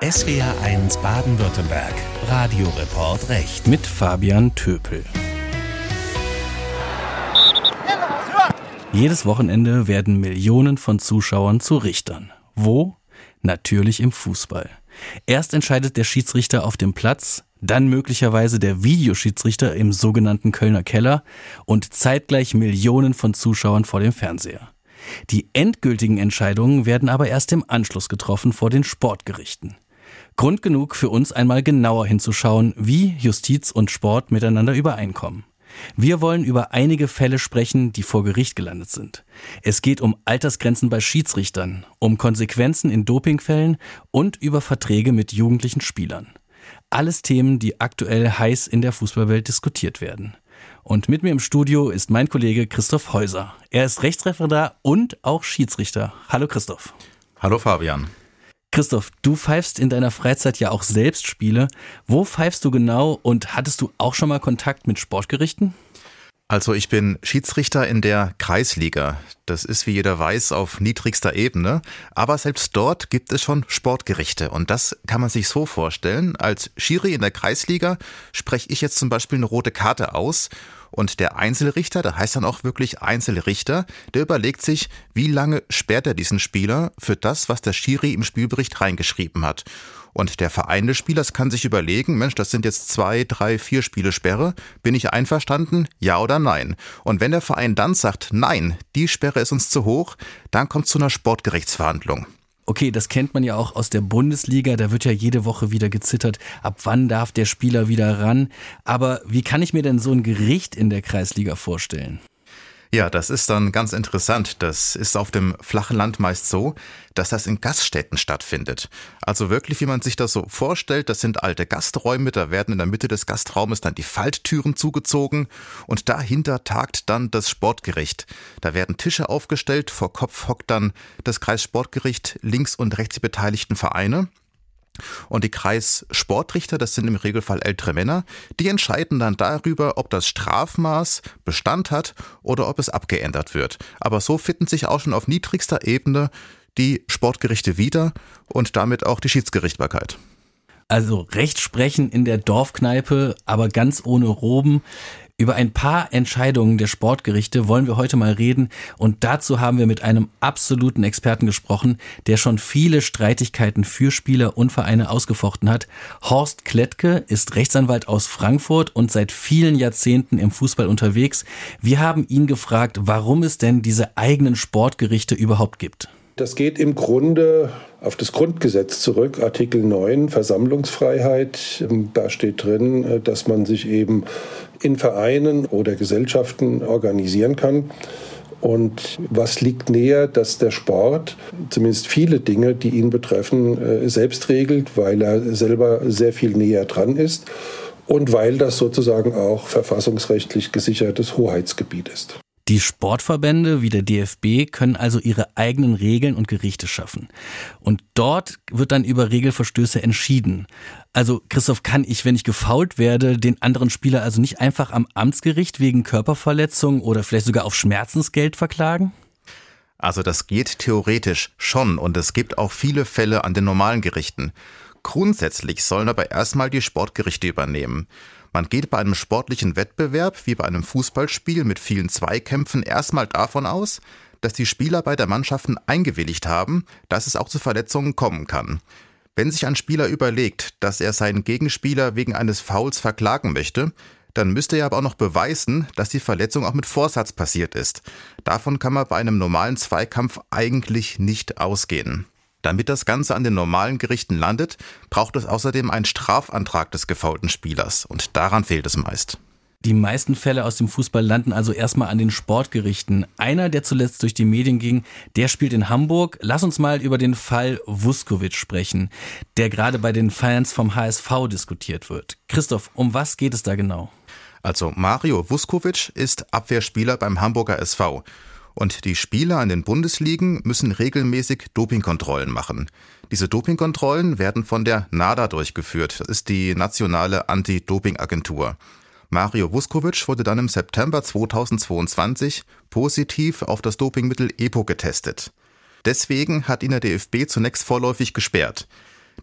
SWR1 Baden-Württemberg. Radioreport Recht. Mit Fabian Töpel. Jedes Wochenende werden Millionen von Zuschauern zu Richtern. Wo? Natürlich im Fußball. Erst entscheidet der Schiedsrichter auf dem Platz, dann möglicherweise der Videoschiedsrichter im sogenannten Kölner Keller und zeitgleich Millionen von Zuschauern vor dem Fernseher. Die endgültigen Entscheidungen werden aber erst im Anschluss getroffen vor den Sportgerichten. Grund genug für uns einmal genauer hinzuschauen, wie Justiz und Sport miteinander übereinkommen. Wir wollen über einige Fälle sprechen, die vor Gericht gelandet sind. Es geht um Altersgrenzen bei Schiedsrichtern, um Konsequenzen in Dopingfällen und über Verträge mit jugendlichen Spielern. Alles Themen, die aktuell heiß in der Fußballwelt diskutiert werden. Und mit mir im Studio ist mein Kollege Christoph Häuser. Er ist Rechtsreferendar und auch Schiedsrichter. Hallo Christoph. Hallo Fabian. Christoph, du pfeifst in deiner Freizeit ja auch selbst Spiele. Wo pfeifst du genau und hattest du auch schon mal Kontakt mit Sportgerichten? Also ich bin Schiedsrichter in der Kreisliga. Das ist, wie jeder weiß, auf niedrigster Ebene. Aber selbst dort gibt es schon Sportgerichte. Und das kann man sich so vorstellen. Als Schiri in der Kreisliga spreche ich jetzt zum Beispiel eine rote Karte aus. Und der Einzelrichter, der heißt dann auch wirklich Einzelrichter, der überlegt sich, wie lange sperrt er diesen Spieler für das, was der Schiri im Spielbericht reingeschrieben hat. Und der Verein des Spielers kann sich überlegen, Mensch, das sind jetzt zwei, drei, vier Spiele Sperre. Bin ich einverstanden? Ja oder nein? Und wenn der Verein dann sagt, nein, die Sperre ist uns zu hoch, dann kommt es zu einer Sportgerichtsverhandlung. Okay, das kennt man ja auch aus der Bundesliga, da wird ja jede Woche wieder gezittert, ab wann darf der Spieler wieder ran. Aber wie kann ich mir denn so ein Gericht in der Kreisliga vorstellen? Ja, das ist dann ganz interessant. Das ist auf dem flachen Land meist so, dass das in Gaststätten stattfindet. Also wirklich, wie man sich das so vorstellt, das sind alte Gasträume, da werden in der Mitte des Gastraumes dann die Falttüren zugezogen und dahinter tagt dann das Sportgericht. Da werden Tische aufgestellt, vor Kopf hockt dann das Kreissportgericht, links und rechts die beteiligten Vereine. Und die Kreissportrichter, das sind im Regelfall ältere Männer, die entscheiden dann darüber, ob das Strafmaß Bestand hat oder ob es abgeändert wird. Aber so finden sich auch schon auf niedrigster Ebene die Sportgerichte wieder und damit auch die Schiedsgerichtbarkeit. Also Recht sprechen in der Dorfkneipe, aber ganz ohne Roben. Über ein paar Entscheidungen der Sportgerichte wollen wir heute mal reden und dazu haben wir mit einem absoluten Experten gesprochen, der schon viele Streitigkeiten für Spieler und Vereine ausgefochten hat. Horst Klettke ist Rechtsanwalt aus Frankfurt und seit vielen Jahrzehnten im Fußball unterwegs. Wir haben ihn gefragt, warum es denn diese eigenen Sportgerichte überhaupt gibt. Das geht im Grunde auf das Grundgesetz zurück, Artikel 9, Versammlungsfreiheit. Da steht drin, äh, dass man sich eben in Vereinen oder Gesellschaften organisieren kann. Und was liegt näher, dass der Sport zumindest viele Dinge, die ihn betreffen, äh, selbst regelt, weil er selber sehr viel näher dran ist und weil das sozusagen auch verfassungsrechtlich gesichertes Hoheitsgebiet ist. Die Sportverbände wie der DFB können also ihre eigenen Regeln und Gerichte schaffen. Und dort wird dann über Regelverstöße entschieden. Also Christoph, kann ich, wenn ich gefault werde, den anderen Spieler also nicht einfach am Amtsgericht wegen Körperverletzung oder vielleicht sogar auf Schmerzensgeld verklagen? Also das geht theoretisch schon und es gibt auch viele Fälle an den normalen Gerichten. Grundsätzlich sollen aber erstmal die Sportgerichte übernehmen. Man geht bei einem sportlichen Wettbewerb wie bei einem Fußballspiel mit vielen Zweikämpfen erstmal davon aus, dass die Spieler bei der Mannschaften eingewilligt haben, dass es auch zu Verletzungen kommen kann. Wenn sich ein Spieler überlegt, dass er seinen Gegenspieler wegen eines Fouls verklagen möchte, dann müsste er aber auch noch beweisen, dass die Verletzung auch mit Vorsatz passiert ist. Davon kann man bei einem normalen Zweikampf eigentlich nicht ausgehen. Damit das Ganze an den normalen Gerichten landet, braucht es außerdem einen Strafantrag des gefaulten Spielers und daran fehlt es meist. Die meisten Fälle aus dem Fußball landen also erstmal an den Sportgerichten. Einer, der zuletzt durch die Medien ging, der spielt in Hamburg. Lass uns mal über den Fall Vuskovic sprechen, der gerade bei den Fans vom HSV diskutiert wird. Christoph, um was geht es da genau? Also Mario Vuskovic ist Abwehrspieler beim Hamburger SV und die Spieler an den Bundesligen müssen regelmäßig Dopingkontrollen machen. Diese Dopingkontrollen werden von der NADA durchgeführt. Das ist die nationale Anti-Doping-Agentur. Mario Vuskovic wurde dann im September 2022 positiv auf das Dopingmittel EPO getestet. Deswegen hat ihn der DFB zunächst vorläufig gesperrt.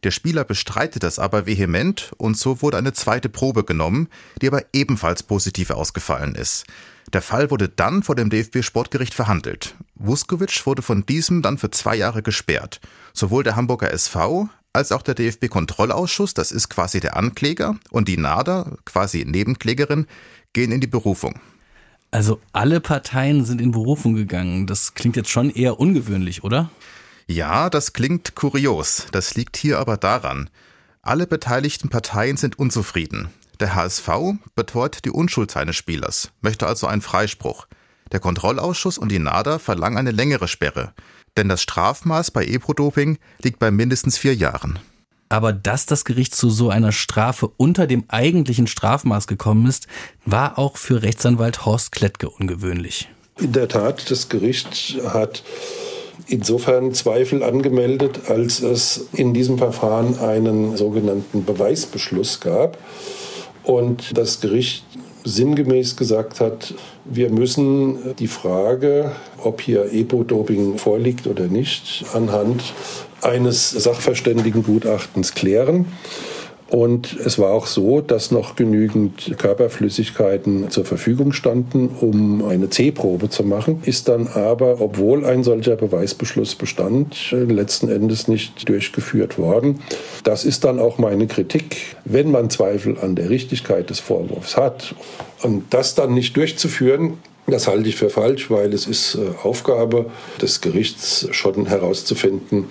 Der Spieler bestreitet das aber vehement und so wurde eine zweite Probe genommen, die aber ebenfalls positiv ausgefallen ist. Der Fall wurde dann vor dem DFB-Sportgericht verhandelt. Vuskovic wurde von diesem dann für zwei Jahre gesperrt. Sowohl der Hamburger SV als auch der DFB-Kontrollausschuss, das ist quasi der Ankläger, und die NADA, quasi Nebenklägerin, gehen in die Berufung. Also alle Parteien sind in Berufung gegangen. Das klingt jetzt schon eher ungewöhnlich, oder? Ja, das klingt kurios. Das liegt hier aber daran. Alle beteiligten Parteien sind unzufrieden. Der HSV beteuert die Unschuld seines Spielers, möchte also einen Freispruch. Der Kontrollausschuss und die NADA verlangen eine längere Sperre, denn das Strafmaß bei Eprodoping liegt bei mindestens vier Jahren. Aber dass das Gericht zu so einer Strafe unter dem eigentlichen Strafmaß gekommen ist, war auch für Rechtsanwalt Horst Klettke ungewöhnlich. In der Tat, das Gericht hat insofern Zweifel angemeldet, als es in diesem Verfahren einen sogenannten Beweisbeschluss gab. Und das Gericht sinngemäß gesagt hat, wir müssen die Frage, ob hier Epo-Doping vorliegt oder nicht, anhand eines Sachverständigengutachtens klären. Und es war auch so, dass noch genügend Körperflüssigkeiten zur Verfügung standen, um eine C-Probe zu machen, ist dann aber, obwohl ein solcher Beweisbeschluss bestand, letzten Endes nicht durchgeführt worden. Das ist dann auch meine Kritik. Wenn man Zweifel an der Richtigkeit des Vorwurfs hat und das dann nicht durchzuführen, das halte ich für falsch, weil es ist äh, Aufgabe des Gerichts schon herauszufinden,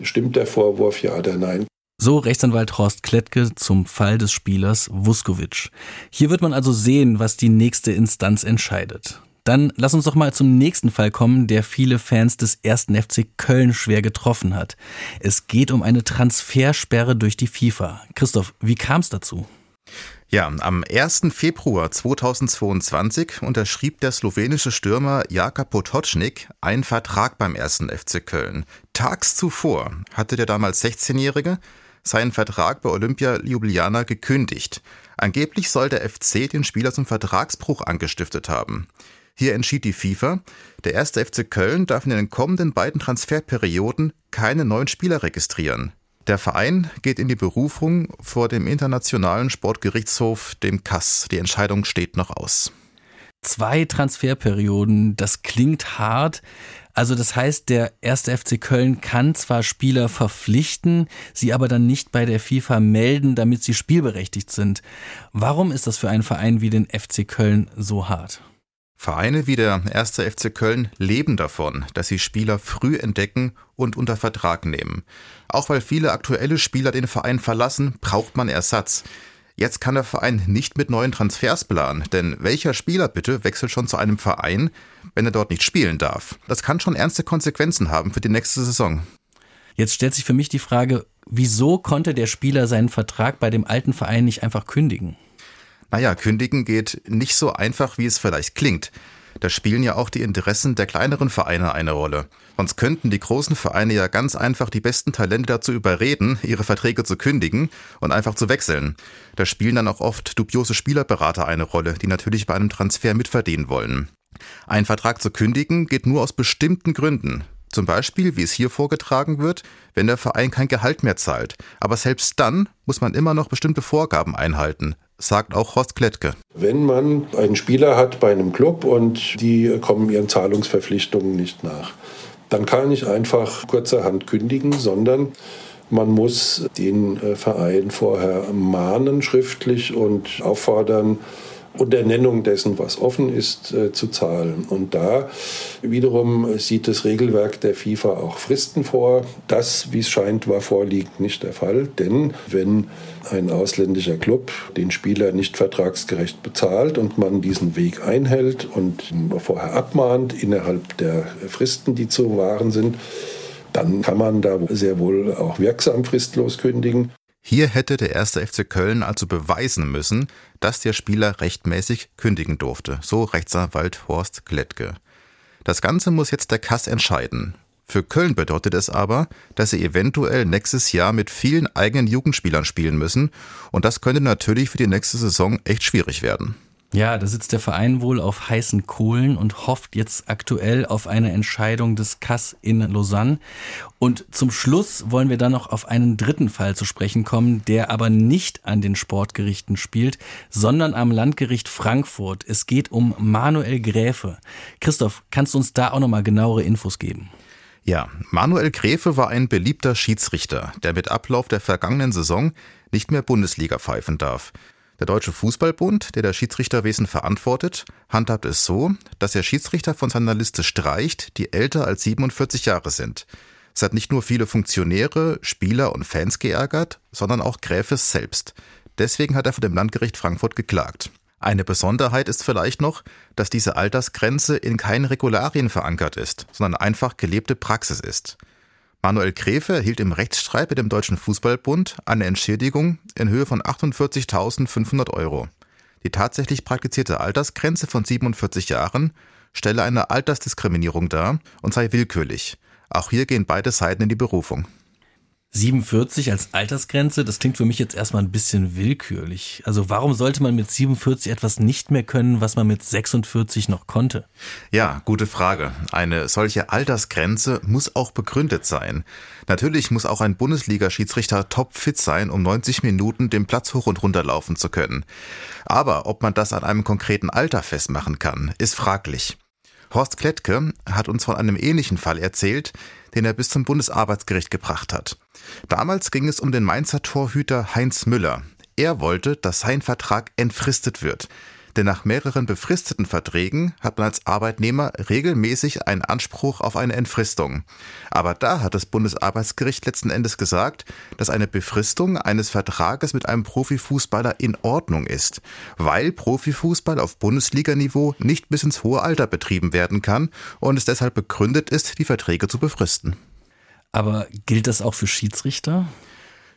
stimmt der Vorwurf ja oder nein. So Rechtsanwalt Horst Klettke zum Fall des Spielers Vuskovic. Hier wird man also sehen, was die nächste Instanz entscheidet. Dann lass uns doch mal zum nächsten Fall kommen, der viele Fans des ersten FC Köln schwer getroffen hat. Es geht um eine Transfersperre durch die FIFA. Christoph, wie kam es dazu? Ja, am 1. Februar 2022 unterschrieb der slowenische Stürmer Jaka Potocznik einen Vertrag beim 1. FC Köln. Tags zuvor hatte der damals 16-Jährige seinen Vertrag bei Olympia Ljubljana gekündigt. Angeblich soll der FC den Spieler zum Vertragsbruch angestiftet haben. Hier entschied die FIFA, der erste FC Köln darf in den kommenden beiden Transferperioden keine neuen Spieler registrieren. Der Verein geht in die Berufung vor dem Internationalen Sportgerichtshof, dem KAS. Die Entscheidung steht noch aus. Zwei Transferperioden, das klingt hart, also das heißt, der erste FC Köln kann zwar Spieler verpflichten, sie aber dann nicht bei der FIFA melden, damit sie spielberechtigt sind. Warum ist das für einen Verein wie den FC Köln so hart? Vereine wie der erste FC Köln leben davon, dass sie Spieler früh entdecken und unter Vertrag nehmen. Auch weil viele aktuelle Spieler den Verein verlassen, braucht man Ersatz. Jetzt kann der Verein nicht mit neuen Transfers planen, denn welcher Spieler bitte wechselt schon zu einem Verein, wenn er dort nicht spielen darf? Das kann schon ernste Konsequenzen haben für die nächste Saison. Jetzt stellt sich für mich die Frage, wieso konnte der Spieler seinen Vertrag bei dem alten Verein nicht einfach kündigen? Naja, kündigen geht nicht so einfach, wie es vielleicht klingt. Da spielen ja auch die Interessen der kleineren Vereine eine Rolle. Sonst könnten die großen Vereine ja ganz einfach die besten Talente dazu überreden, ihre Verträge zu kündigen und einfach zu wechseln. Da spielen dann auch oft dubiose Spielerberater eine Rolle, die natürlich bei einem Transfer mitverdienen wollen. Ein Vertrag zu kündigen geht nur aus bestimmten Gründen. Zum Beispiel, wie es hier vorgetragen wird, wenn der Verein kein Gehalt mehr zahlt. Aber selbst dann muss man immer noch bestimmte Vorgaben einhalten, sagt auch Horst Klettke. Wenn man einen Spieler hat bei einem Club und die kommen ihren Zahlungsverpflichtungen nicht nach, dann kann ich einfach kurzerhand kündigen, sondern man muss den äh, Verein vorher mahnen schriftlich und auffordern, unter Nennung dessen, was offen ist, äh, zu zahlen. Und da wiederum sieht das Regelwerk der FIFA auch Fristen vor. Das, wie es scheint, war vorliegend nicht der Fall, denn wenn ein ausländischer Club den Spieler nicht vertragsgerecht bezahlt und man diesen Weg einhält und vorher abmahnt innerhalb der Fristen, die zu wahren sind, dann kann man da sehr wohl auch wirksam fristlos kündigen. Hier hätte der erste FC Köln also beweisen müssen, dass der Spieler rechtmäßig kündigen durfte, so Rechtsanwalt Horst Klettke. Das Ganze muss jetzt der Kass entscheiden. Für Köln bedeutet es aber, dass sie eventuell nächstes Jahr mit vielen eigenen Jugendspielern spielen müssen und das könnte natürlich für die nächste Saison echt schwierig werden. Ja, da sitzt der Verein wohl auf heißen Kohlen und hofft jetzt aktuell auf eine Entscheidung des Kass in Lausanne. Und zum Schluss wollen wir dann noch auf einen dritten Fall zu sprechen kommen, der aber nicht an den Sportgerichten spielt, sondern am Landgericht Frankfurt. Es geht um Manuel Gräfe. Christoph, kannst du uns da auch nochmal genauere Infos geben? Ja, Manuel Gräfe war ein beliebter Schiedsrichter, der mit Ablauf der vergangenen Saison nicht mehr Bundesliga pfeifen darf. Der Deutsche Fußballbund, der das Schiedsrichterwesen verantwortet, handhabt es so, dass er Schiedsrichter von seiner Liste streicht, die älter als 47 Jahre sind. Es hat nicht nur viele Funktionäre, Spieler und Fans geärgert, sondern auch Gräfes selbst. Deswegen hat er vor dem Landgericht Frankfurt geklagt. Eine Besonderheit ist vielleicht noch, dass diese Altersgrenze in keinen Regularien verankert ist, sondern einfach gelebte Praxis ist. Manuel Gräfe erhielt im Rechtsstreit mit dem Deutschen Fußballbund eine Entschädigung in Höhe von 48.500 Euro. Die tatsächlich praktizierte Altersgrenze von 47 Jahren stelle eine Altersdiskriminierung dar und sei willkürlich. Auch hier gehen beide Seiten in die Berufung. 47 als Altersgrenze, das klingt für mich jetzt erstmal ein bisschen willkürlich. Also warum sollte man mit 47 etwas nicht mehr können, was man mit 46 noch konnte? Ja, gute Frage. Eine solche Altersgrenze muss auch begründet sein. Natürlich muss auch ein Bundesliga-Schiedsrichter topfit sein, um 90 Minuten den Platz hoch und runter laufen zu können. Aber ob man das an einem konkreten Alter festmachen kann, ist fraglich. Horst Klettke hat uns von einem ähnlichen Fall erzählt, den er bis zum Bundesarbeitsgericht gebracht hat. Damals ging es um den Mainzer Torhüter Heinz Müller. Er wollte, dass sein Vertrag entfristet wird. Denn nach mehreren befristeten Verträgen hat man als Arbeitnehmer regelmäßig einen Anspruch auf eine Entfristung. Aber da hat das Bundesarbeitsgericht letzten Endes gesagt, dass eine Befristung eines Vertrages mit einem Profifußballer in Ordnung ist, weil Profifußball auf Bundesliganiveau nicht bis ins hohe Alter betrieben werden kann und es deshalb begründet ist, die Verträge zu befristen. Aber gilt das auch für Schiedsrichter?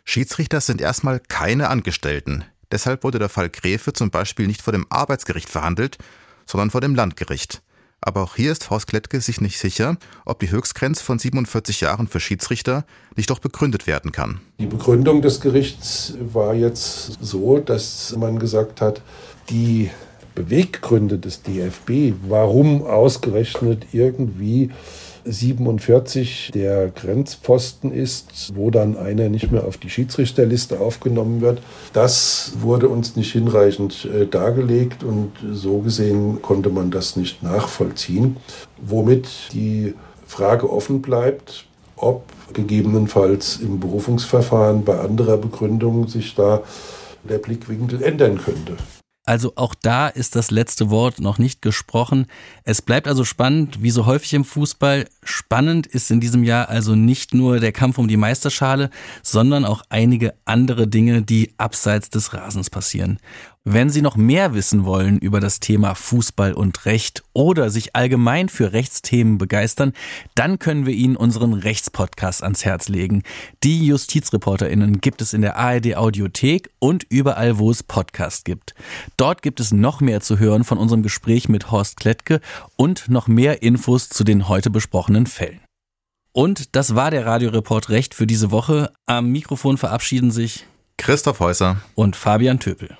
Schiedsrichter sind erstmal keine Angestellten. Deshalb wurde der Fall Gräfe zum Beispiel nicht vor dem Arbeitsgericht verhandelt, sondern vor dem Landgericht. Aber auch hier ist Horst Klettke sich nicht sicher, ob die Höchstgrenze von 47 Jahren für Schiedsrichter nicht doch begründet werden kann. Die Begründung des Gerichts war jetzt so, dass man gesagt hat, die Beweggründe des DFB, warum ausgerechnet irgendwie 47 der Grenzposten ist, wo dann einer nicht mehr auf die Schiedsrichterliste aufgenommen wird. Das wurde uns nicht hinreichend äh, dargelegt und so gesehen konnte man das nicht nachvollziehen, womit die Frage offen bleibt, ob gegebenenfalls im Berufungsverfahren bei anderer Begründung sich da der Blickwinkel ändern könnte. Also auch da ist das letzte Wort noch nicht gesprochen. Es bleibt also spannend, wie so häufig im Fußball. Spannend ist in diesem Jahr also nicht nur der Kampf um die Meisterschale, sondern auch einige andere Dinge, die abseits des Rasens passieren. Wenn Sie noch mehr wissen wollen über das Thema Fußball und Recht oder sich allgemein für Rechtsthemen begeistern, dann können wir Ihnen unseren Rechtspodcast ans Herz legen. Die JustizreporterInnen gibt es in der ARD Audiothek und überall, wo es Podcast gibt. Dort gibt es noch mehr zu hören von unserem Gespräch mit Horst Klettke und noch mehr Infos zu den heute besprochenen Fällen. Und das war der Radioreport Recht für diese Woche. Am Mikrofon verabschieden sich Christoph Häuser und Fabian Töpel.